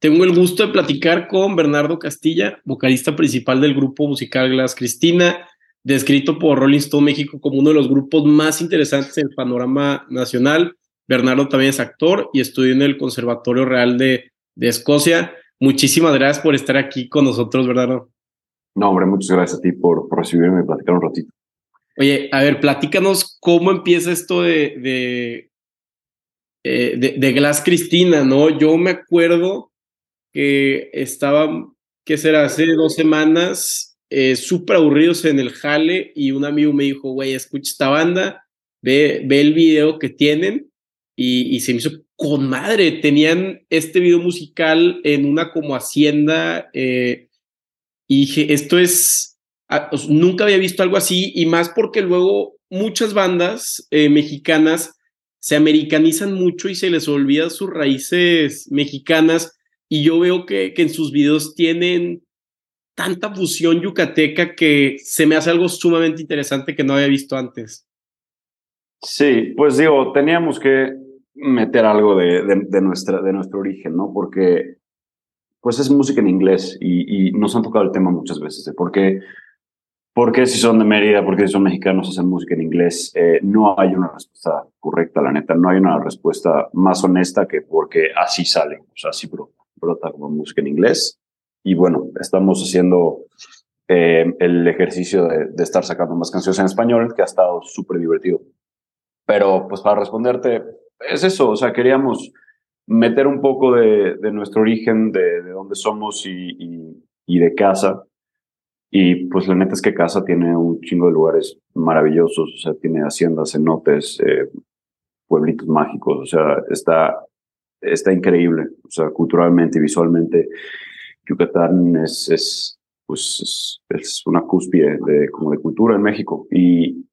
tengo el gusto de platicar con Bernardo Castilla, vocalista principal del grupo musical Glass Cristina, descrito por Rolling Stone México como uno de los grupos más interesantes en el panorama nacional. Bernardo también es actor y estudió en el Conservatorio Real de, de Escocia. Muchísimas gracias por estar aquí con nosotros, Bernardo. No, hombre, muchas gracias a ti por, por recibirme y platicar un ratito. Oye, a ver, platícanos cómo empieza esto de, de, eh, de, Glass Cristina, ¿no? Yo me acuerdo que estaba, ¿qué será? Hace dos semanas, eh, súper aburridos en el jale y un amigo me dijo, güey, escucha esta banda, ve, ve el video que tienen y, y, se me hizo con madre. Tenían este video musical en una como hacienda eh, y dije, esto es Ah, nunca había visto algo así y más porque luego muchas bandas eh, mexicanas se americanizan mucho y se les olvida sus raíces mexicanas y yo veo que, que en sus videos tienen tanta fusión yucateca que se me hace algo sumamente interesante que no había visto antes. Sí, pues digo, teníamos que meter algo de, de, nuestra, de nuestro origen, ¿no? Porque pues es música en inglés y, y, nos han tocado el tema muchas veces de por qué ¿Por qué si son de Mérida, por qué si son mexicanos hacen música en inglés? Eh, no hay una respuesta correcta, la neta. No hay una respuesta más honesta que porque así sale, o sea, así brota, como música en inglés. Y bueno, estamos haciendo eh, el ejercicio de, de, estar sacando más canciones en español, que ha estado súper divertido. Pero pues para responderte, es eso, o sea, queríamos meter un poco de, de nuestro origen, de, de dónde somos y, y, y de casa y pues la neta es que Casa tiene un chingo de lugares maravillosos, o sea, tiene haciendas, cenotes, eh, pueblitos mágicos, o sea, está, está increíble, o sea, culturalmente y visualmente, Yucatán es, es pues, es, una cúspide de, como de cultura en México. Y,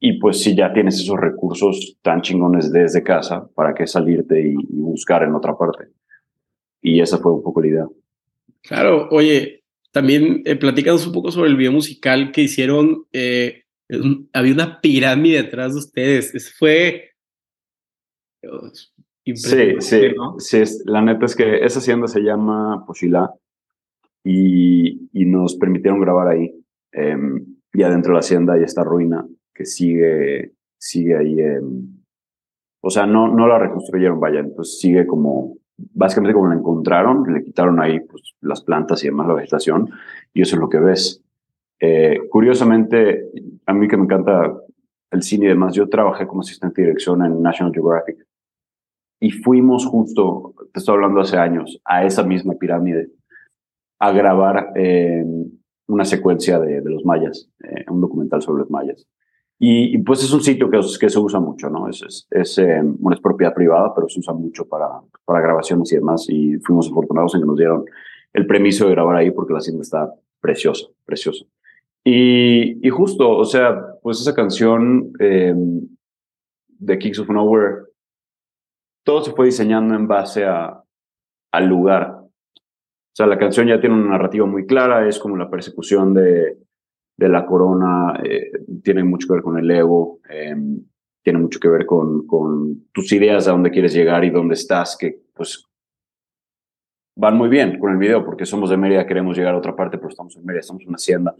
y pues si ya tienes esos recursos tan chingones desde casa, ¿para qué salirte y, y buscar en otra parte? Y esa fue un poco la idea. Claro, oye, también eh, platícanos un poco sobre el video musical que hicieron. Eh, había una pirámide detrás de ustedes. Eso fue. Sí, sí, sí. La neta es que esa hacienda se llama Pochilá y, y nos permitieron grabar ahí. Em, y adentro de la hacienda hay esta ruina que sigue, sigue ahí. o sea, no, no la reconstruyeron, vaya, entonces sigue como básicamente como la encontraron, le quitaron ahí pues, las plantas y demás, la vegetación, y eso es lo que ves. Eh, curiosamente, a mí que me encanta el cine y demás, yo trabajé como asistente de dirección en National Geographic y fuimos justo, te estoy hablando hace años, a esa misma pirámide a grabar eh, una secuencia de, de los mayas, eh, un documental sobre los mayas. Y, pues es un sitio que, que se usa mucho, ¿no? Es, es, es, eh, es, propiedad privada, pero se usa mucho para, para grabaciones y demás. Y fuimos afortunados en que nos dieron el permiso de grabar ahí porque la hacienda está preciosa, preciosa. Y, y justo, o sea, pues esa canción eh, de Kings of Nowhere, todo se fue diseñando en base a, al lugar. O sea, la canción ya tiene una narrativa muy clara, es como la persecución de, de la corona eh, tiene mucho que ver con el ego, em, tiene mucho que ver con, con tus ideas a dónde quieres llegar y dónde estás, que pues van muy bien con el video, porque somos de Mérida, queremos llegar a otra parte, pero estamos en Mérida, estamos en una hacienda.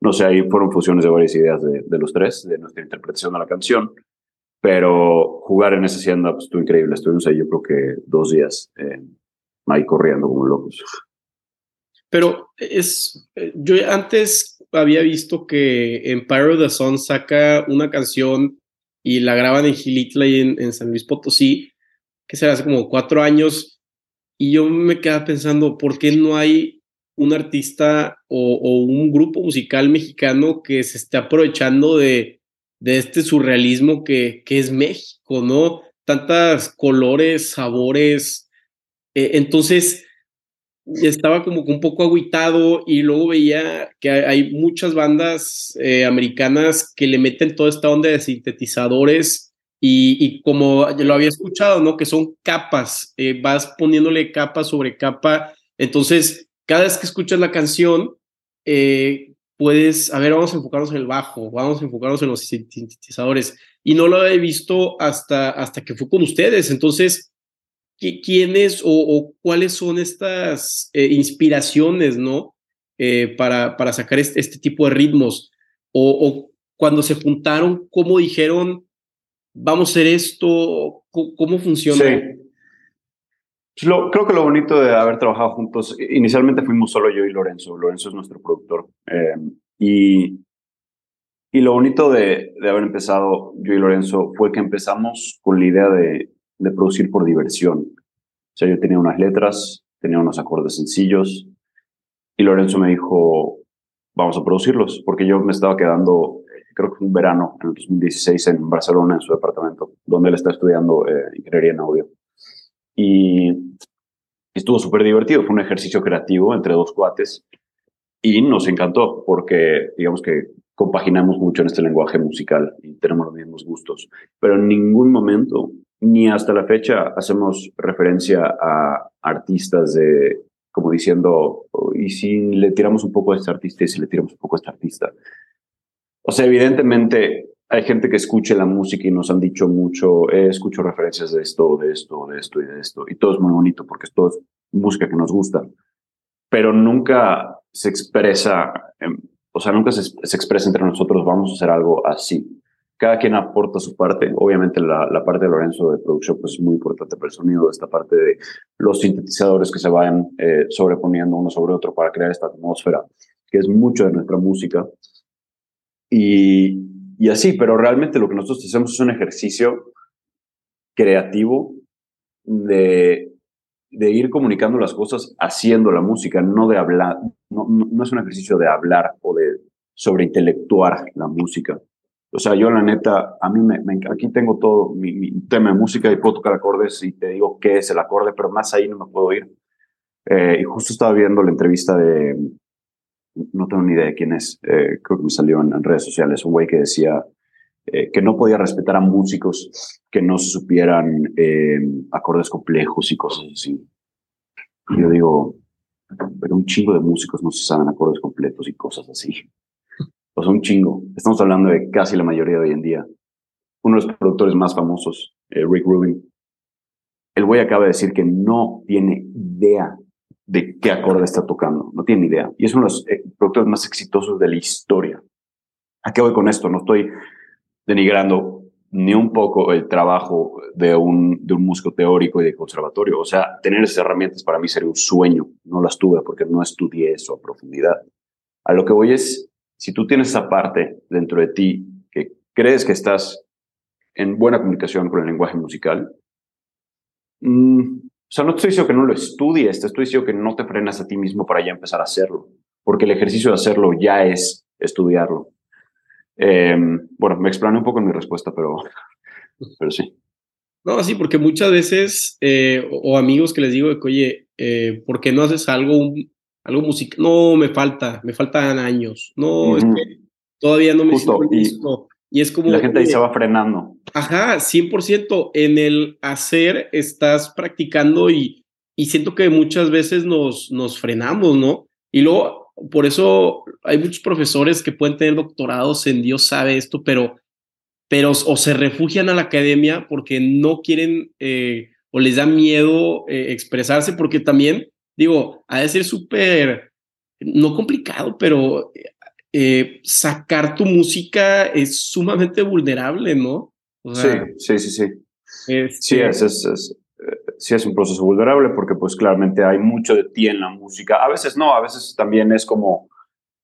No sé, ahí fueron fusiones de varias ideas de, de los tres, de nuestra interpretación de la canción, pero jugar en esa hacienda pues, estuvo increíble. Estuvimos ahí yo creo que dos días eh, ahí corriendo como locos. Pero es, eh, yo antes había visto que Empire of the Sun saca una canción y la graban en Gilitla y en, San Luis Potosí, que será hace como cuatro años, y yo me quedaba pensando, ¿por qué no hay un artista o, un grupo musical mexicano que se esté aprovechando de, de este surrealismo que, que es México, ¿no? Tantas colores, sabores. Eh, entonces, estaba como un poco aguitado y luego veía que hay muchas bandas eh, americanas que le meten toda esta onda de sintetizadores y, como lo había escuchado, ¿no? Que son capas, eh, vas poniéndole capa sobre capa. Entonces, cada vez que escuchas la canción, eh, puedes, a ver, vamos a enfocarnos en el bajo, vamos a enfocarnos en los sintetizadores. Y no lo he visto hasta, hasta que fue con ustedes. Entonces, quiénes o, cuáles son estas eh, inspiraciones, ¿no? Eh, para, para sacar este, este, tipo de ritmos. O, cuando se juntaron, ¿cómo dijeron, vamos a hacer esto? ¿Cómo, funciona? Sí. Pues creo que lo bonito de haber trabajado juntos, inicialmente fuimos solo yo y Lorenzo. Lorenzo es nuestro productor. Eh, y, y lo bonito de, de, haber empezado yo y Lorenzo fue que empezamos con la idea de, de producir por diversión. O sea, yo tenía unas letras, tenía unos acordes sencillos y Lorenzo me dijo, vamos a producirlos, porque yo me estaba quedando, creo que un verano, en el 2016, en Barcelona, en su departamento, donde él está estudiando eh, ingeniería en audio. Y estuvo súper divertido, fue un ejercicio creativo entre dos cuates y nos encantó porque digamos que compaginamos mucho en este lenguaje musical y tenemos los mismos gustos, pero en ningún momento ni hasta la fecha hacemos referencia a artistas de, como diciendo, y si le tiramos un poco a este artista y si le tiramos un poco a este artista. O sea, evidentemente hay gente que escuche la música y nos han dicho mucho, eh, escucho referencias de esto, de esto, de esto y de esto. Y todo es muy bonito porque es todo música que nos gusta. Pero nunca se expresa, o sea, nunca se, se expresa entre nosotros, vamos a hacer algo así cada quien aporta su parte. Obviamente la, la, parte de Lorenzo de producción pues, es muy importante para el sonido, esta parte de los sintetizadores que se vayan eh, sobreponiendo uno sobre otro para crear esta atmósfera, que es mucho de nuestra música. Y, y así, pero realmente lo que nosotros hacemos es un ejercicio creativo de, de ir comunicando las cosas haciendo la música, no de hablar, no, no, es un ejercicio de hablar o de sobreintelectuar la música o sea, yo la neta, a mí me, aquí tengo todo mi, tema de música y puedo tocar acordes y te digo qué es el acorde, pero más ahí no me puedo ir. Eh, y justo estaba viendo la entrevista de, no tengo ni idea de quién es, eh, creo que me salió en, redes sociales, un güey que decía eh, que no podía respetar a músicos que no supieran acordes complejos y cosas así. Y yo digo, pero un chingo de músicos no se saben acordes completos y cosas así. O sea, un chingo. Estamos hablando de casi la mayoría de hoy en día. Uno de los productores más famosos, eh, Rick Rubin, el güey acaba de decir que no tiene idea de qué acorde está tocando. No tiene idea. Y es uno de los eh, productores más exitosos de la historia. ¿A qué voy con esto? No estoy denigrando ni un poco el trabajo de un, de un músico teórico y de conservatorio. O sea, tener esas herramientas para mí sería un sueño. No las tuve porque no estudié eso a profundidad. A lo que voy es, si tú tienes esa parte dentro de ti que crees que estás en buena comunicación con el lenguaje musical, mm, o sea, no te estoy diciendo que no lo estudies, te estoy diciendo que no te frenas a ti mismo para ya empezar a hacerlo, porque el ejercicio de hacerlo ya es estudiarlo. Em, bueno, me explané un poco en mi respuesta, pero, pero sí. No, sí, porque muchas veces, eh, o, amigos que les digo que, oye, eh, ¿por qué no haces algo, algo musical, no, me falta, me faltan años, no, es que todavía no me siento listo. Y, es como... La gente ahí se va frenando. Ajá, 100%. En el hacer estás practicando y, y siento que muchas veces nos, nos frenamos, ¿no? Y luego, por eso hay muchos profesores que pueden tener doctorados en Dios sabe esto, pero, pero o se refugian a la academia porque no quieren eh, o les da miedo eh, expresarse, porque también digo, ha de ser súper, no complicado, pero eh, sacar tu música es sumamente vulnerable, ¿no? sí, sí, sí, sí. Sí, es, es, eh, sí es un proceso vulnerable porque pues claramente hay mucho de ti en la música. A veces no, a veces también es como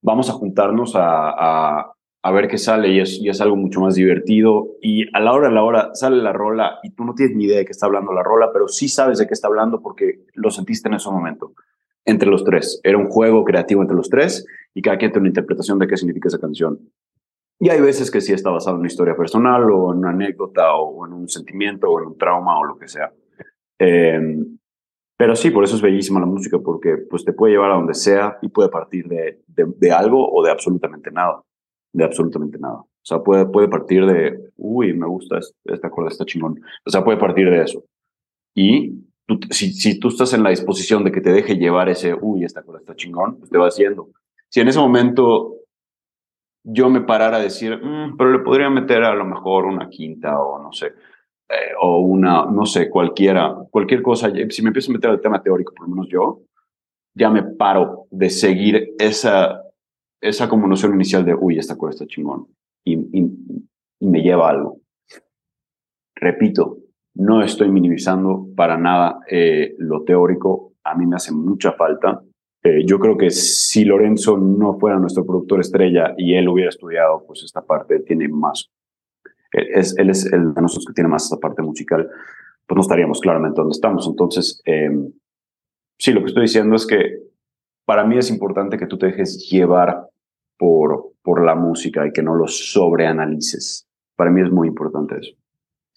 vamos a juntarnos a, a, ver qué sale y es, y es algo mucho más divertido. Y a la hora, a la hora sale la rola y tú no tienes ni idea de qué está hablando la rola, pero sí sabes de qué está hablando porque lo sentiste en ese momento entre los tres. Era un juego creativo entre los tres y cada quien tiene una interpretación de qué significa esa canción. Y hay veces que sí está basado en una historia personal o en una anécdota o en un sentimiento o en un trauma o lo que sea. Em, pero sí, por eso es bellísima la música, porque pues te puede llevar a donde sea y puede partir de, de, algo o de absolutamente nada. De absolutamente nada. O sea, puede, puede partir de, uy, me gusta este, este acorde, está chingón. O sea, puede partir de eso. Y si, si, tú estás en la disposición de que te deje llevar ese, uy, esta cosa está chingón, pues te va haciendo. Si en ese momento yo me parara a decir, mm, pero le podría meter a lo mejor una quinta o no sé, eh, o una, no sé, cualquiera, cualquier cosa, si me empiezo a meter al tema teórico, por lo menos yo, ya me paro de seguir esa, esa como noción inicial de, uy, esta cosa está chingón, y, me lleva algo. Repito, no estoy minimizando para nada eh, lo teórico, a mí me hace mucha falta. Eh, yo creo que si Lorenzo no fuera nuestro productor estrella y él hubiera estudiado, pues esta parte tiene más es, él es el de nosotros que tiene más esa parte musical, pues no estaríamos claramente donde estamos. Entonces, em, sí, lo que estoy diciendo es que para mí es importante que tú te dejes llevar por, por la música y que no lo sobreanalices. Para mí es muy importante eso.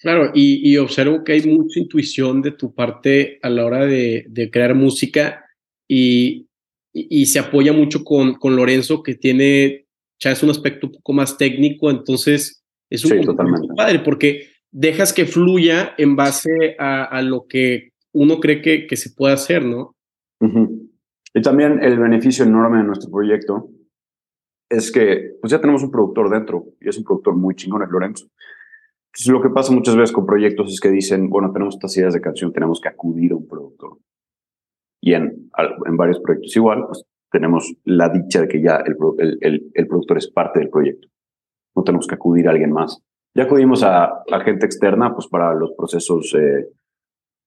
Claro, y, observo que hay mucha intuición de tu parte a la hora de, de crear música y, y, se apoya mucho con, con Lorenzo, que tiene, ya es un aspecto un poco más técnico, entonces es un sí, totalmente. padre porque dejas que fluya en base a, lo que uno cree que, que, se puede hacer, ¿no? Y también el beneficio enorme de nuestro proyecto es que pues ya tenemos un productor dentro y es un productor muy chingón, es Lorenzo. Entonces, lo que pasa muchas veces con proyectos es que dicen, bueno, tenemos estas ideas de canción, tenemos que acudir a un productor. Y en, en varios proyectos igual, pues tenemos la dicha de que ya el, el, el productor es parte del proyecto no tenemos que acudir a alguien más. Ya acudimos a, la gente externa pues para los procesos eh,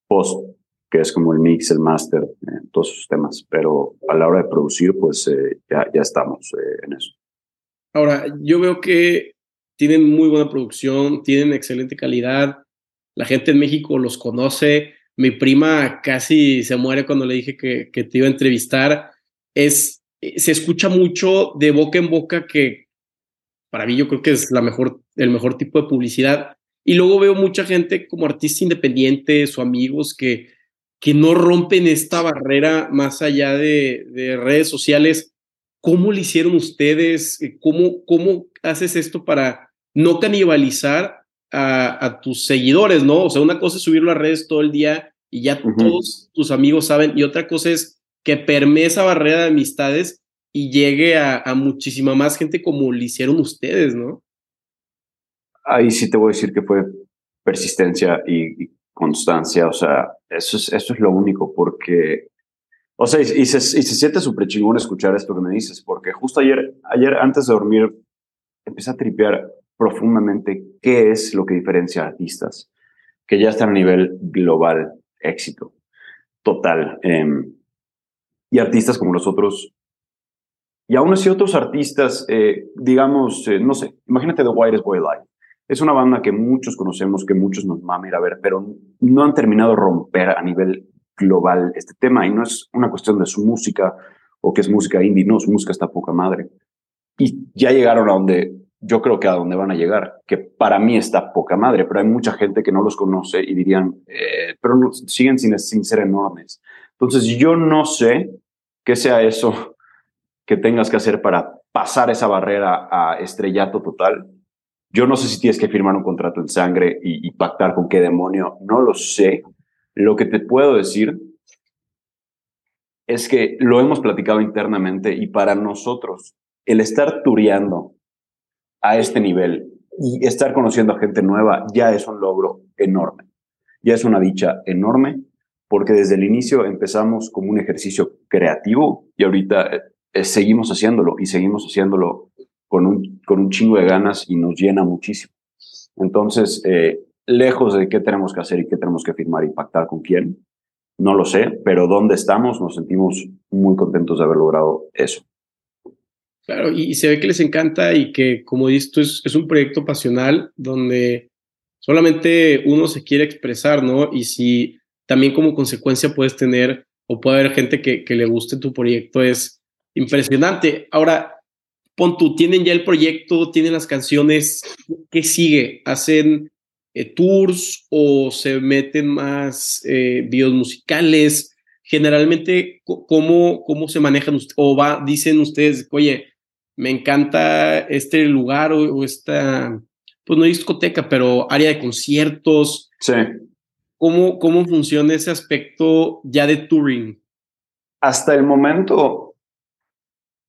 post, que es como el mix, el master, eh, todos esos temas, pero a la hora de producir pues eh, ya, ya estamos en eso. Ahora, yo veo que tienen muy buena producción, tienen excelente calidad, la gente en México los conoce, mi prima casi se muere cuando le dije que, que te iba a entrevistar, es, se escucha mucho de boca en boca que para mí yo creo que es la mejor, el mejor tipo de publicidad. Y luego veo mucha gente como artista independiente, o amigos que, que no rompen esta barrera más allá de, de redes sociales. ¿Cómo lo hicieron ustedes? ¿Cómo, ¿Cómo haces esto para no canibalizar a, a, tus seguidores, no? O sea, una cosa es subirlo a redes todo el día y ya todos tus amigos saben, y otra cosa es que permee esa barrera de amistades y llegue a, muchísima más gente como lo hicieron ustedes, ¿no? Ahí sí te voy a decir que fue persistencia y, constancia, o sea, eso es, eso es lo único, porque, o sea, y, se, y se, siente súper chingón escuchar esto que me dices, porque justo ayer, ayer antes de dormir, empecé a tripear profundamente qué es lo que diferencia a artistas que ya están a nivel global, éxito total. Em, y artistas como nosotros y aún así otros artistas, eh, digamos, eh, no sé, imagínate The Whitest Boy Alive. Es una banda que muchos conocemos, que muchos nos mama ir a ver, pero no han terminado romper a nivel global este tema. Y no es una cuestión de su música o que es música indie, no, su música está poca madre. Y ya llegaron a donde yo creo que a donde van a llegar, que para mí está poca madre, pero hay mucha gente que no los conoce y dirían, eh, pero siguen sin, sin ser enormes. Entonces yo no sé qué sea eso que tengas que hacer para pasar esa barrera a estrellato total. Yo no sé si tienes que firmar un contrato en sangre y, pactar con qué demonio, no lo sé. Lo que te puedo decir es que lo hemos platicado internamente y para nosotros el estar tureando a este nivel y estar conociendo a gente nueva ya es un logro enorme. Ya es una dicha enorme porque desde el inicio empezamos como un ejercicio creativo y ahorita eh, seguimos haciéndolo y seguimos haciéndolo con un, con un chingo de ganas y nos llena muchísimo. Entonces, eh, lejos de qué tenemos que hacer y qué tenemos que firmar y pactar con quién, no lo sé, pero dónde estamos nos sentimos muy contentos de haber logrado eso. Claro, y, se ve que les encanta y que, como dices es, es un proyecto pasional donde solamente uno se quiere expresar, ¿no? Y si también como consecuencia puedes tener o puede haber gente que, que le guste tu proyecto, es Impresionante. Ahora, pon tú, tienen ya el proyecto, tienen las canciones, ¿qué sigue? ¿Hacen eh, tours o se meten más eh, videos musicales? Generalmente, ¿cómo, cómo se manejan? O va, dicen ustedes, oye, me encanta este lugar o, esta, pues no discoteca, pero área de conciertos. Sí. ¿Cómo, ¿Cómo funciona ese aspecto ya de touring? Hasta el momento,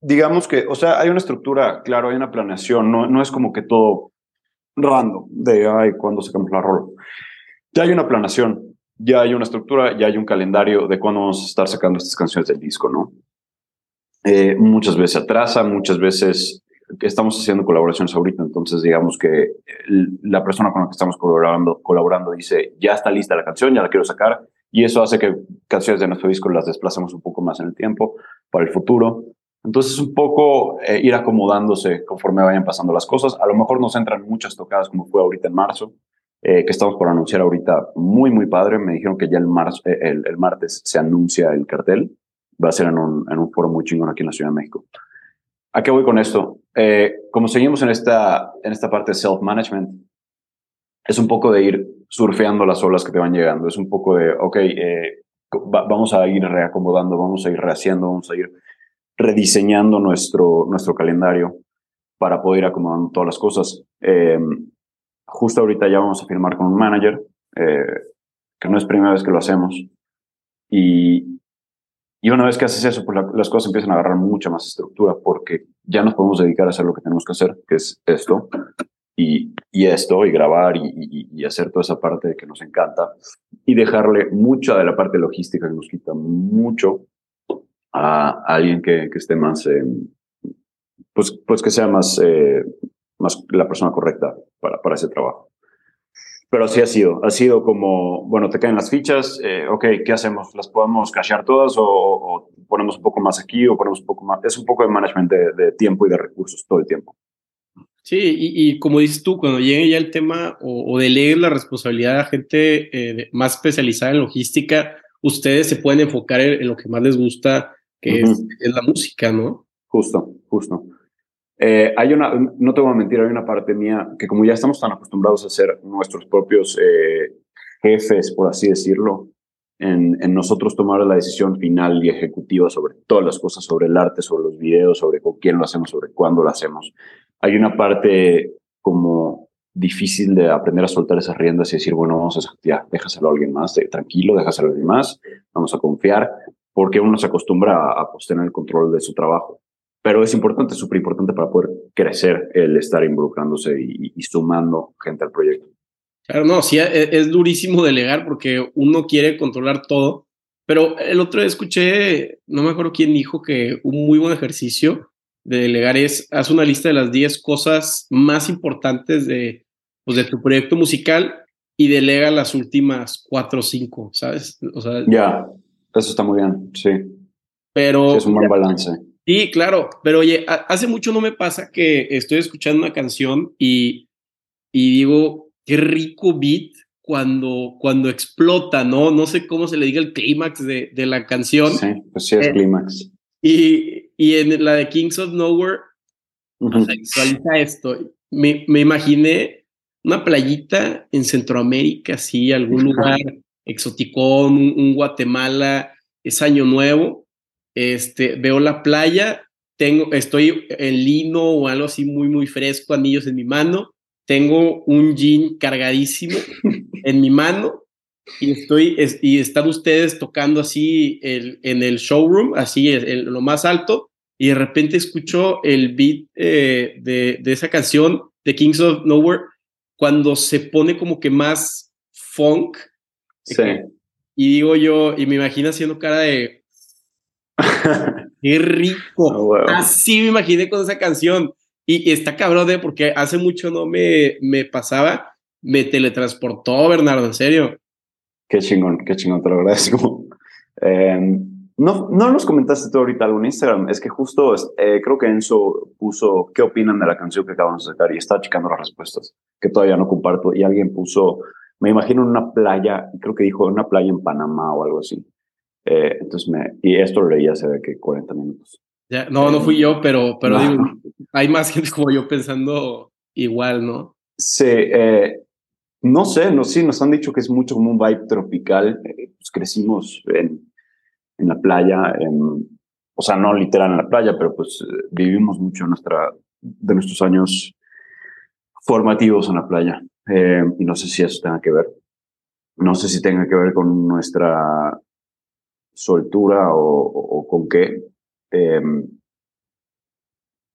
digamos que, o sea, hay una estructura, claro, hay una planeación, no, no es como que todo random de, ay, cuando sacamos la rola. ya hay una planación, ya hay una estructura, ya hay un calendario de cuándo vamos a estar sacando estas canciones del disco, ¿no? Eh, muchas veces atrasa, muchas veces estamos haciendo colaboraciones ahorita, entonces digamos que la persona con la que estamos colaborando, colaborando dice, ya está lista la canción, ya la quiero sacar, y eso hace que canciones de nuestro disco las desplacemos un poco más en el tiempo para el futuro. Entonces, un poco eh, ir acomodándose conforme vayan pasando las cosas. A lo mejor nos entran muchas tocadas, como fue ahorita en marzo, eh, que estamos por anunciar ahorita. Muy, muy padre. Me dijeron que ya el, marzo, eh, el, martes se anuncia el cartel. Va a ser en un, en un foro muy chingón aquí en la Ciudad de México. ¿A qué voy con esto? como seguimos en esta, en esta parte de self-management, es un poco de ir surfeando las olas que te van llegando. Es un poco de, ok, vamos a ir reacomodando, vamos a ir rehaciendo, vamos a ir rediseñando nuestro, nuestro calendario para poder ir acomodando todas las cosas. Em, justo ahorita ya vamos a firmar con un manager, eh, que no es primera vez que lo hacemos. Y, y una vez que haces eso, pues las cosas empiezan a agarrar mucha más estructura porque ya nos podemos dedicar a hacer lo que tenemos que hacer, que es esto, y, y esto, y grabar y, y, hacer toda esa parte que nos encanta, y dejarle mucha de la parte logística que nos quita mucho a alguien que, que esté más, eh, pues, pues que sea más, eh, más la persona correcta para, para ese trabajo. Pero así ha sido, ha sido como, bueno, te caen las fichas, eh, ok, ¿qué hacemos? ¿Las podemos cashear todas o, ponemos un poco más aquí o ponemos un poco más? Es un poco de management de, tiempo y de recursos todo el tiempo. Sí, y, y, como dices tú, cuando llegue ya el tema o, o la responsabilidad a gente más especializada en logística, ustedes se pueden enfocar en, lo que más les gusta que es, la música, ¿no? Justo, justo. Eh, hay una, no te voy a mentir, hay una parte mía que como ya estamos tan acostumbrados a ser nuestros propios eh, jefes, por así decirlo, en, en, nosotros tomar la decisión final y ejecutiva sobre todas las cosas, sobre el arte, sobre los videos, sobre con quién lo hacemos, sobre cuándo lo hacemos. Hay una parte como difícil de aprender a soltar esas riendas y decir, bueno, vamos a, ya, déjaselo a alguien más, eh, tranquilo, déjaselo a alguien más, vamos a confiar porque uno se acostumbra a, pues, tener el control de su trabajo. Pero es importante, súper importante para poder crecer el estar involucrándose y, sumando gente al proyecto. Claro, no, sí, e, es, durísimo delegar porque uno quiere controlar todo. Pero el otro día escuché, no me acuerdo quién dijo que un muy buen ejercicio de delegar es, haz una lista de las 10 cosas más importantes de, pues, de tu proyecto musical y delega las últimas 4 o 5, ¿sabes? O sea, ya. Eso está muy bien, sí. Pero. es un buen balance. Sí, claro, pero oye, hace mucho no me pasa que estoy escuchando una canción y, y digo, qué rico beat cuando, cuando explota, ¿no? No sé cómo se le diga el clímax de, de, la canción. Sí, pues sí es eh, clímax. Y, y en la de Kings of Nowhere, visualiza esto. Me, me, imaginé una playita en Centroamérica, sí, algún lugar exoticón, un, Guatemala, es año nuevo, este, veo la playa, tengo, estoy en lino o algo así muy, muy fresco, anillos en mi mano, tengo un jean cargadísimo en mi mano y estoy, y están ustedes tocando así el, en el showroom, así en lo más alto, y de repente escucho el beat eh, de, de esa canción de Kings of Nowhere cuando se pone como que más funk, Sí. Y digo yo, y me imagino haciendo cara de. ¡Qué rico! Así me imaginé con esa canción. Y, está cabrón, de porque hace mucho no me, me pasaba. Me teletransportó, Bernardo, en serio. Qué chingón, qué chingón, te lo agradezco. Em, no, no nos comentaste tú ahorita algo en Instagram. Es que justo eh, creo que Enzo puso qué opinan de la canción que acabamos de sacar y está checando las respuestas, que todavía no comparto. Y alguien puso me imagino en una playa, creo que dijo una playa en Panamá o algo así. Eh, entonces me, y esto lo leí hace que 40 minutos. Ya, no, no fui yo, pero, pero digo, hay más gente como yo pensando igual, ¿no? Sí, eh, no sé, no, sí, nos han dicho que es mucho como un vibe tropical. Eh, pues crecimos en, en la playa, en, o sea, no literal en la playa, pero pues vivimos mucho nuestra, de nuestros años formativos en la playa. Eh, y no sé si eso tenga que ver. No sé si tenga que ver con nuestra soltura o, con qué. Eh,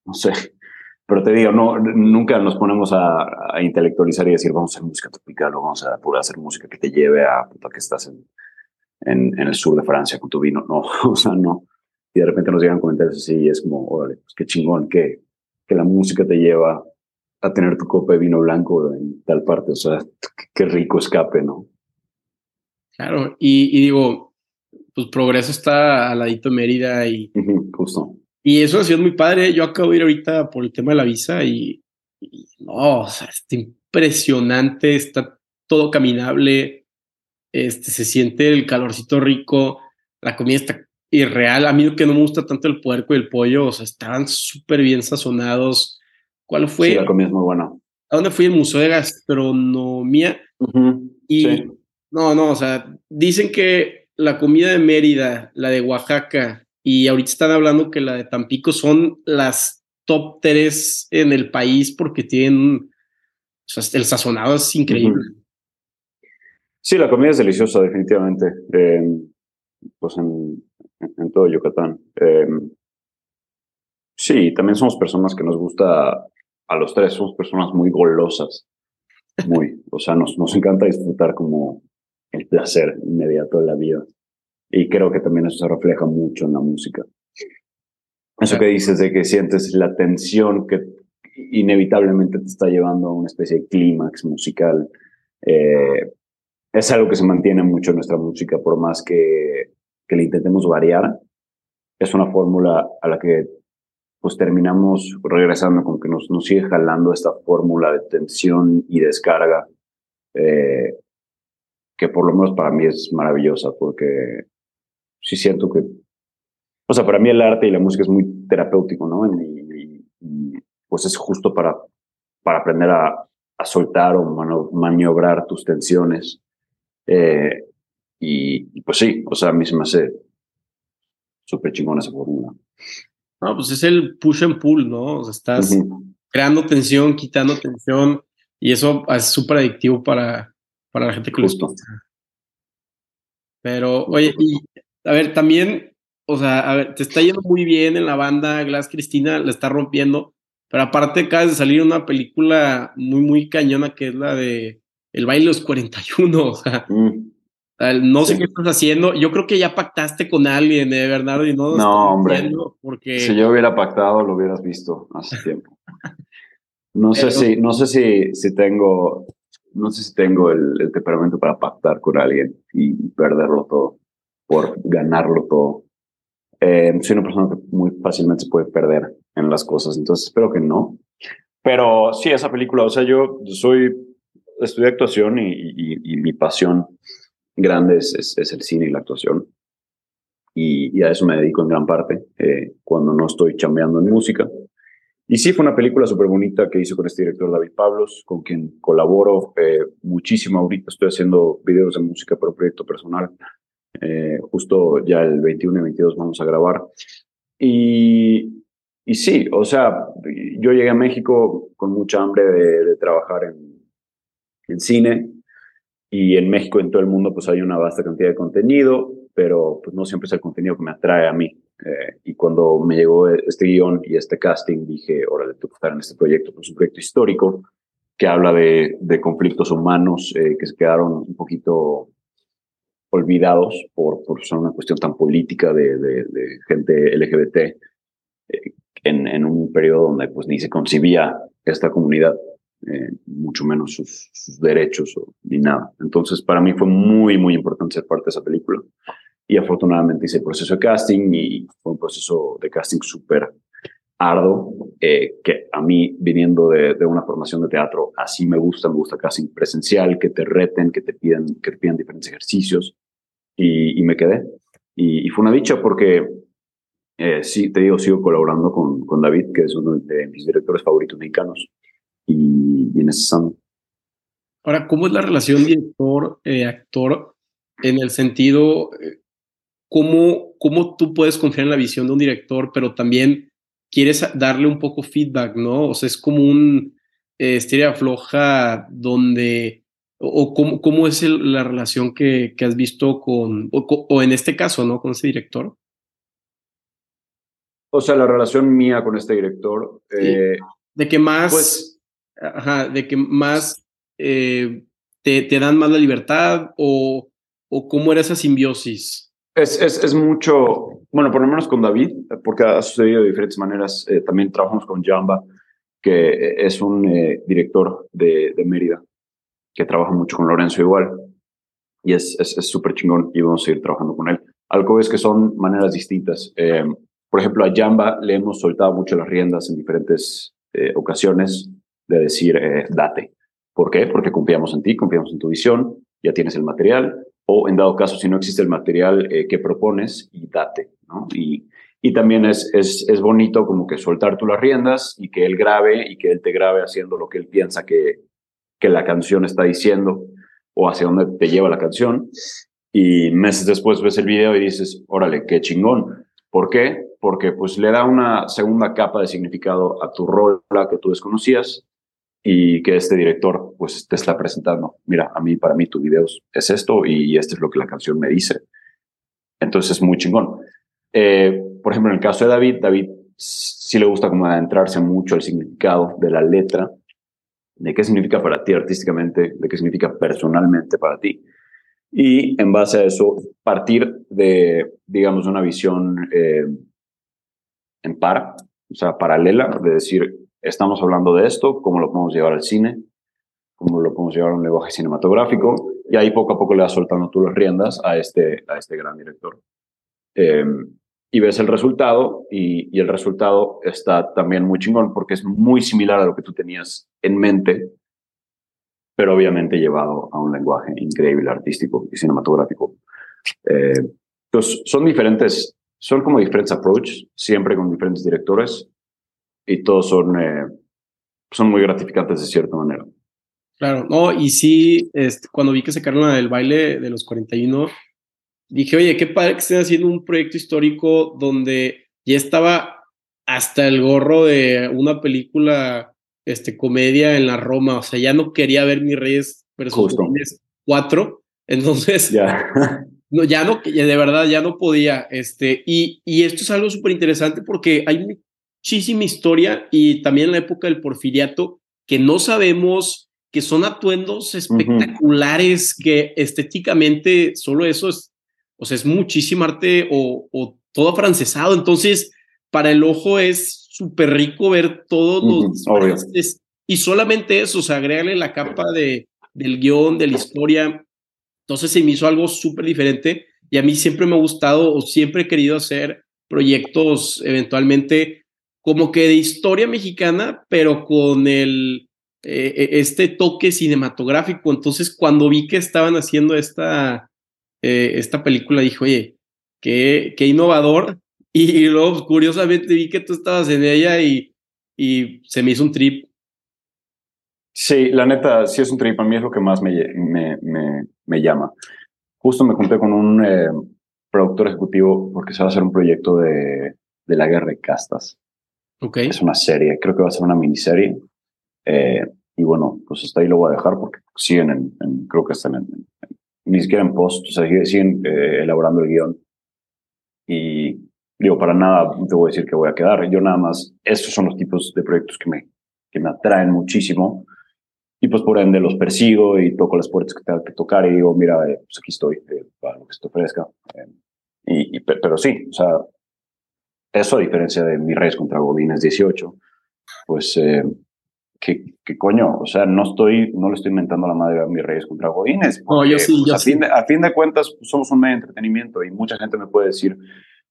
no sé. pero te digo, no, nunca nos ponemos a, intelectualizar y decir, vamos a hacer música tropical o vamos a poder hacer música que te lleve a que estás en, en, el sur de Francia con tu vino. No, o sea, no. Y de repente nos llegan comentarios así y es como, órale, pues qué chingón que, que la música te lleva a tener tu copa de vino blanco en tal parte. O sea, qué rico escape, ¿no? Claro, y, digo, pues Progreso está al ladito de Mérida y... justo. Y eso ha sido muy padre. Yo acabo de ir ahorita por el tema de la visa y, no, o sea, está impresionante, está todo caminable, este, se siente el calorcito rico, la comida está irreal. A mí lo que no me gusta tanto el puerco y el pollo, o sea, estaban súper bien sazonados. ¿Cuál fue? Sí, la comida es muy buena. ¿A dónde fui? El Museo de Gastronomía. y no, no, o sea, dicen que la comida de Mérida, la de Oaxaca y ahorita están hablando que la de Tampico son las top tres en el país porque tienen, o sea, el sazonado es increíble. Sí, la comida es deliciosa, definitivamente. Em, pues en, en, todo Yucatán. Em, sí, también somos personas que nos gusta, a los tres, somos personas muy golosas. Muy, o sea, nos, nos encanta disfrutar como el placer inmediato de la vida. Y creo que también eso se refleja mucho en la música. Eso que dices de que sientes la tensión que inevitablemente te está llevando a una especie de clímax musical. Eh, es algo que se mantiene mucho en nuestra música, por más que, que le intentemos variar. Es una fórmula a la que pues terminamos regresando con que nos, nos sigue jalando esta fórmula de tensión y descarga, eh, que por lo menos para mí es maravillosa, porque sí siento que, o sea, para mí el arte y la música es muy terapéutico, ¿no? Y, pues es justo para, para aprender a, a soltar o maniobrar tus tensiones eh, y, pues sí, o sea, a mí se me hace súper chingón esa fórmula. No, pues es el push and pull, ¿no? O sea, estás creando tensión, quitando tensión, y eso es súper adictivo para, para la gente que lo escucha. Pero, oye, y a ver, también, o sea, a ver, te está yendo muy bien en la banda, Glass Cristina la está rompiendo, pero aparte acaba de salir una película muy, muy cañona que es la de el baile de los 41, o sea, mm. No sé qué estás haciendo. Yo creo que ya pactaste con alguien, ¿eh, Bernardo? Y no, no hombre. Porque... Si yo hubiera pactado, lo hubieras visto hace tiempo. No sé si, no sé si, si tengo, no sé si tengo el, temperamento para pactar con alguien y perderlo todo, por ganarlo todo. Eh, soy una persona que muy fácilmente se puede perder en las cosas, entonces espero que no. Pero sí, esa película, o sea, yo soy estudié actuación y, mi pasión grande es, el cine y la actuación. Y, a eso me dedico en gran parte eh, cuando no estoy chambeando en música. Y sí, fue una película súper bonita que hice con este director David Pablos, con quien colaboro eh, muchísimo ahorita. Estoy haciendo videos de música para un proyecto personal. Eh, justo ya el 21 y 22 vamos a grabar. Y, y sí, o sea, yo llegué a México con mucha hambre de trabajar en, en cine y en México en todo el mundo pues hay una vasta cantidad de contenido, pero pues no siempre es el contenido que me atrae a mí. Eh, y cuando me llegó este guion y este casting, dije, órale, tengo estar en este proyecto, pues un proyecto histórico que habla de, de conflictos humanos eh, que se quedaron un poquito olvidados por, por ser una cuestión tan política de, de, de gente LGBT eh, en, en, un periodo donde pues ni se concibía esta comunidad eh, mucho menos sus, derechos o, ni nada. Entonces, para mí fue muy, muy importante ser parte de esa película. Y afortunadamente hice el proceso de casting y fue un proceso de casting súper arduo, eh, que a mí, viniendo de, de, una formación de teatro, así me gusta, me gusta casting presencial, que te reten, que te pidan, que te pidan diferentes ejercicios. Y, y me quedé. Y, fue una dicha porque eh, sí, te digo, sigo colaborando con, con David, que es uno de mis directores favoritos mexicanos y, y Ahora, ¿cómo es la relación director-actor en el sentido, eh, ¿cómo, cómo tú puedes confiar en la visión de un director, pero también quieres darle un poco feedback, ¿no? O sea, es como un eh, floja donde, o, cómo, cómo, es la relación que, que, has visto con, o, en este caso, ¿no? Con ese director. O sea, la relación mía con este director, eh, De que más, pues, de que más eh, te, te, dan más la libertad o, o cómo era esa simbiosis. Es, es, es, mucho, bueno, por lo menos con David, porque ha sucedido de diferentes maneras. Eh, también trabajamos con Jamba, que es un eh, director de, de, Mérida, que trabaja mucho con Lorenzo igual. Y es súper chingón y vamos a seguir trabajando con él. Algo es que son maneras distintas. Por ejemplo, a Jamba le hemos soltado mucho las riendas en diferentes ocasiones de decir, date. ¿Por qué? Porque confiamos en ti, confiamos en tu visión, ya tienes el material, o en dado caso, si no existe el material eh, que propones, y date. Y, y también es, es, es, bonito como que soltar tú las riendas y que él grabe y que él te grabe haciendo lo que él piensa que, que la canción está diciendo o hacia dónde te lleva la canción. Y meses después ves el video y dices, órale, qué chingón. ¿Por qué? Porque pues le da una segunda capa de significado a tu rola que tú desconocías y que este director pues te está presentando, mira, a mí, para mí tu video es esto y esto es lo que la canción me dice. Entonces es muy chingón. Eh, por ejemplo, en el caso de David, David sí le gusta como adentrarse mucho al significado de la letra, de qué significa para ti artísticamente, de qué significa personalmente para ti. Y en base a eso, partir de, digamos, una visión eh, en par, o sea, paralela, de decir, estamos hablando de esto, cómo lo podemos llevar al cine, cómo lo podemos llevar a un lenguaje cinematográfico, y ahí poco a poco le vas soltando tú las riendas a este, a este gran director. Em, y ves el resultado, y, y, el resultado está también muy chingón, porque es muy similar a lo que tú tenías en mente, pero obviamente llevado a un lenguaje increíble, artístico y cinematográfico. Eh, entonces, son diferentes, son como diferentes approaches, siempre con diferentes directores, y todos son, eh, son muy gratificantes de cierta manera. Claro, no, y sí, este, cuando vi que sacaron el baile de los 41, dije, oye, qué padre que estén haciendo un proyecto histórico donde ya estaba hasta el gorro de una película, este, comedia en la Roma, o sea, ya no quería ver mis Reyes versus cuatro, entonces, ya. no, ya no, de verdad, ya no podía, este, y, y esto es algo súper interesante porque hay muchísima historia y también la época del porfiriato que no sabemos que son atuendos espectaculares que estéticamente solo eso es, o sea, es muchísimo arte o, o todo afrancesado. Entonces, para el ojo es súper rico ver todos los... y solamente eso, o sea, agregarle la capa de, del guion, de la historia. Entonces se me hizo algo súper diferente y a mí siempre me ha gustado o siempre he querido hacer proyectos eventualmente como que de historia mexicana, pero con el, eh, e, este toque cinematográfico. Entonces, cuando vi que estaban haciendo esta, eh, esta película, dije, oye, qué, qué innovador. Y, luego, curiosamente, vi que tú estabas en ella y, y se me hizo un trip. Sí, la neta, sí es un trip. A mí es lo que más me, me, me, llama. Justo me junté con un eh, productor ejecutivo porque se va a hacer un proyecto de, de la guerra de castas. Es una serie, creo que va a ser una miniserie. Eh, y bueno, pues hasta ahí lo voy a dejar porque siguen en, creo que están en, ni siquiera en post, o sea, siguen eh, elaborando el guion. Y digo, para nada te voy a decir que voy a quedar. Yo nada más, estos son los tipos de proyectos que me, que me atraen muchísimo. Y pues por ende los persigo y toco las puertas que tengo que tocar y digo, mira, eh, pues aquí estoy para lo que se te ofrezca. y, pero sí, o sea, eso, a diferencia de mi Reyes contra Godines 18, pues, eh, ¿qué, coño? O sea, no estoy, no le estoy inventando la madre a mi Reyes contra Godines. no, yo sí, pues, a, Fin de, a fin de cuentas, pues, somos un medio de entretenimiento y mucha gente me puede decir,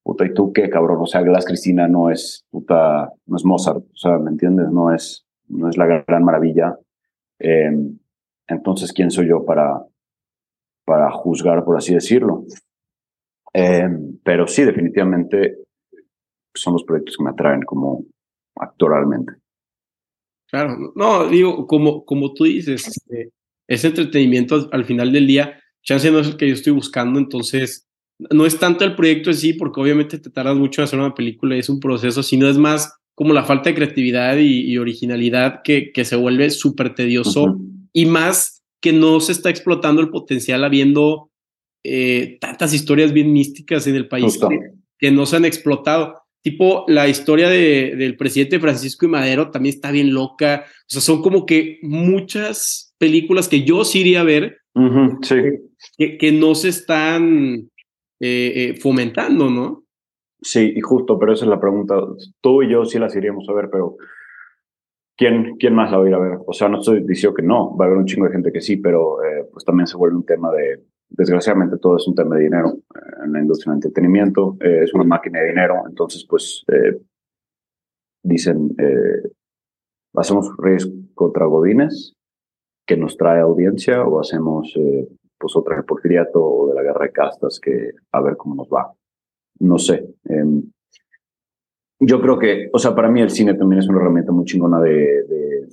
puta, ¿y tú qué, cabrón? O sea, Glass Cristina no es, puta, no es Mozart, o sea, ¿me entiendes? No es, no es la gran maravilla. Em, entonces, ¿quién soy yo para, para juzgar, por así decirlo? Em, pero sí, definitivamente son los proyectos que me atraen como actoralmente. Claro, no, digo, como, como tú dices, este, ese entretenimiento al, final del día, chance no es el que yo estoy buscando, entonces no es tanto el proyecto en sí, porque obviamente te tardas mucho en hacer una película y es un proceso, sino es más como la falta de creatividad y, originalidad que, que se vuelve súper tedioso y más que no se está explotando el potencial habiendo eh, tantas historias bien místicas en el país que, que, no se han explotado. Tipo la historia de, del presidente Francisco y Madero también está bien loca. O sea, son como que muchas películas que yo sí iría a ver sí. que, que, no se están eh, eh, fomentando, ¿no? Sí, y justo, pero esa es la pregunta. Tú y yo sí las iríamos a ver, pero ¿quién, quién más la va a ir a ver? O sea, no estoy diciendo que no, va a haber un chingo de gente que sí, pero eh, pues también se vuelve un tema de, desgraciadamente todo es un tema de dinero en la industria del entretenimiento, es una máquina de dinero, entonces pues dicen, hacemos Reyes contra Godines, que nos trae audiencia, o hacemos pues otra porfiriato o de la guerra de castas, que a ver cómo nos va. No sé. Em, yo creo que, o sea, para mí el cine también es una herramienta muy chingona de, de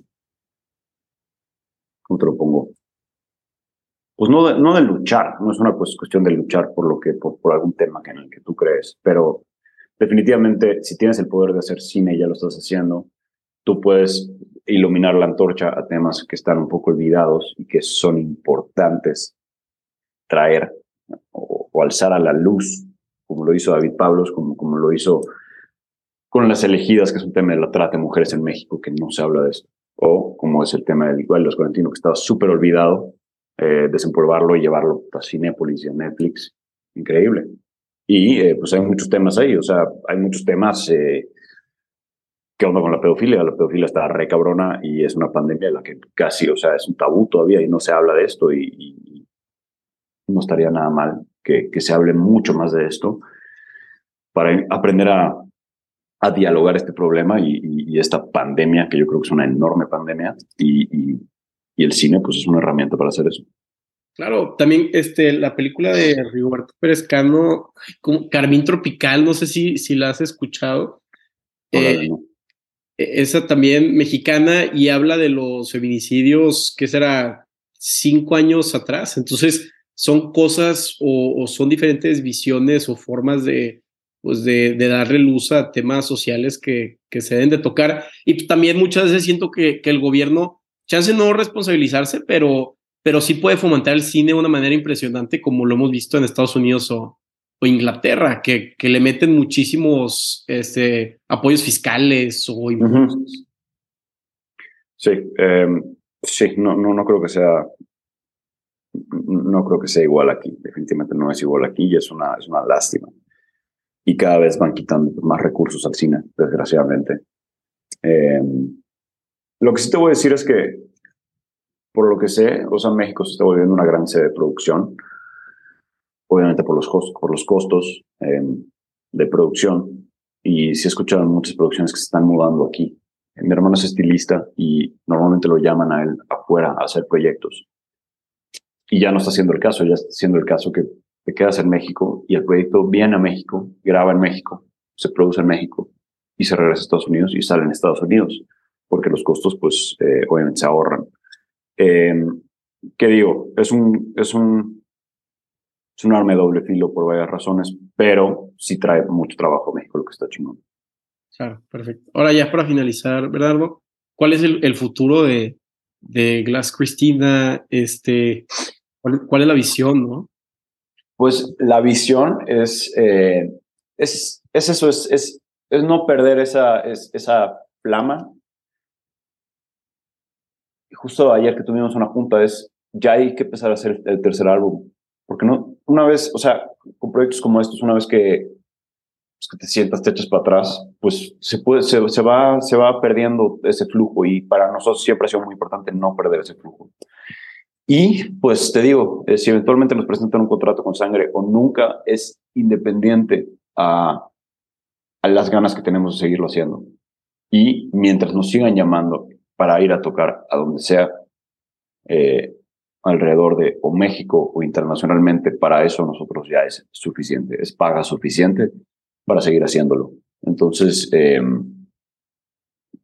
¿cómo te lo pongo? Pues no de, no de luchar, no es una cuestión de luchar por lo que, por, algún tema que en el que tú crees, pero definitivamente si tienes el poder de hacer cine y ya lo estás haciendo, tú puedes iluminar la antorcha a temas que están un poco olvidados y que son importantes traer o, alzar a la luz, como lo hizo David Pablos, como, como lo hizo con las elegidas, que es un tema de la trata de mujeres en México, que no se habla de esto, o como es el tema del igual los Correntinos, que estaba súper olvidado, eh, desempolvarlo y llevarlo a Cinepolis y a Netflix, increíble. Y eh, pues hay muchos temas ahí, o sea, hay muchos temas. Eh, ¿Qué onda con la pedofilia? La pedofilia está re cabrona y es una pandemia en la que casi, o sea, es un tabú todavía y no se habla de esto y no estaría nada mal que, se hable mucho más de esto para aprender a, a dialogar este problema y, y, esta pandemia, que yo creo que es una enorme pandemia, y, y, el cine pues es una herramienta para hacer eso. Claro, también este, la película de Rigoberto Pérez Cano, Carmín Tropical, no sé si, si la has escuchado. Eh, e, esa también mexicana y habla de los feminicidios, que será cinco años atrás. Entonces, son cosas o, son diferentes visiones o formas de, pues de, darle luz a temas sociales que, que, se deben de tocar. Y también muchas veces siento que, que el gobierno, chance no responsabilizarse, pero, pero sí puede fomentar el cine de una manera impresionante, como lo hemos visto en Estados Unidos o, o Inglaterra, que, que le meten muchísimos este, apoyos fiscales o impuestos. Sí, em, sí, no, no, no creo que sea no creo que sea igual aquí. Definitivamente no es igual aquí y es una, es una lástima. Y cada vez van quitando más recursos al cine, desgraciadamente. Em, lo que sí te voy a decir es que, por lo que sé, o sea, México se está volviendo una gran sede de producción, obviamente por los, por los costos em, de producción. Y sí he escuchado muchas producciones que se están mudando aquí. Mi hermano es estilista y normalmente lo llaman a él afuera a hacer proyectos y ya no está siendo el caso, ya está siendo el caso que te quedas en México y el proyecto viene a México, graba en México, se produce en México y se regresa a Estados Unidos y sale en Estados Unidos, porque los costos, pues, eh, obviamente se ahorran. Eh, ¿Qué digo? Es un, es un, es un arma de doble filo por varias razones, pero sí trae mucho trabajo a México, lo que está chingón. Claro, perfecto. Ahora ya para finalizar, Bernardo, ¿cuál es el, el futuro de, de Glass Christina? Este, ¿Cuál, es la visión, no? Pues la visión es, eh, es, es, eso, es, es, es no perder esa, es, esa flama. Justo ayer que tuvimos una junta es, ya hay que empezar a hacer el tercer álbum. Porque no, una vez, o sea, con proyectos como estos, una vez que, pues, que te sientas, te echas para atrás, pues se, puede, se, se, va, se va perdiendo ese flujo y para nosotros siempre ha sido muy importante no perder ese flujo. Y pues te digo, eh, si eventualmente nos presentan un contrato con sangre o nunca es independiente a, a las ganas que tenemos de seguirlo haciendo. Y mientras nos sigan llamando para ir a tocar a donde sea, eh, alrededor de o México o internacionalmente, para eso nosotros ya es suficiente, es paga suficiente para seguir haciéndolo. Entonces, eh,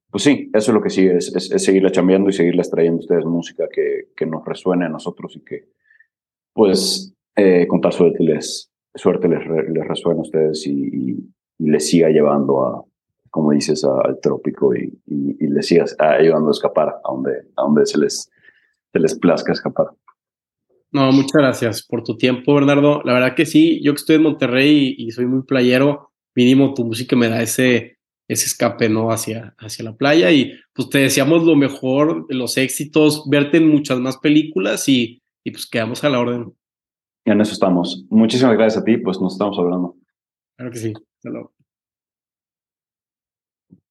pues sí, eso es lo que sigue, es, es, seguirle chambeando y seguirles trayendo a ustedes música que, que nos resuene a nosotros y que, pues, eh, con tal suerte les, suerte les resuene a ustedes y, les siga llevando a, como dices, al trópico y, y, les siga ayudando a escapar a donde, a donde se, les, se les plazca escapar. No, muchas gracias por tu tiempo, Bernardo. La verdad que sí, yo que estoy en Monterrey y, soy muy playero, mínimo tu música me da ese, ese escape, ¿no? Hacia, hacia la playa y pues te deseamos lo mejor, los éxitos, verte en muchas más películas y, y pues quedamos a la orden. Y en eso estamos. Muchísimas gracias a ti, pues nos estamos hablando. Claro que sí. Hasta luego.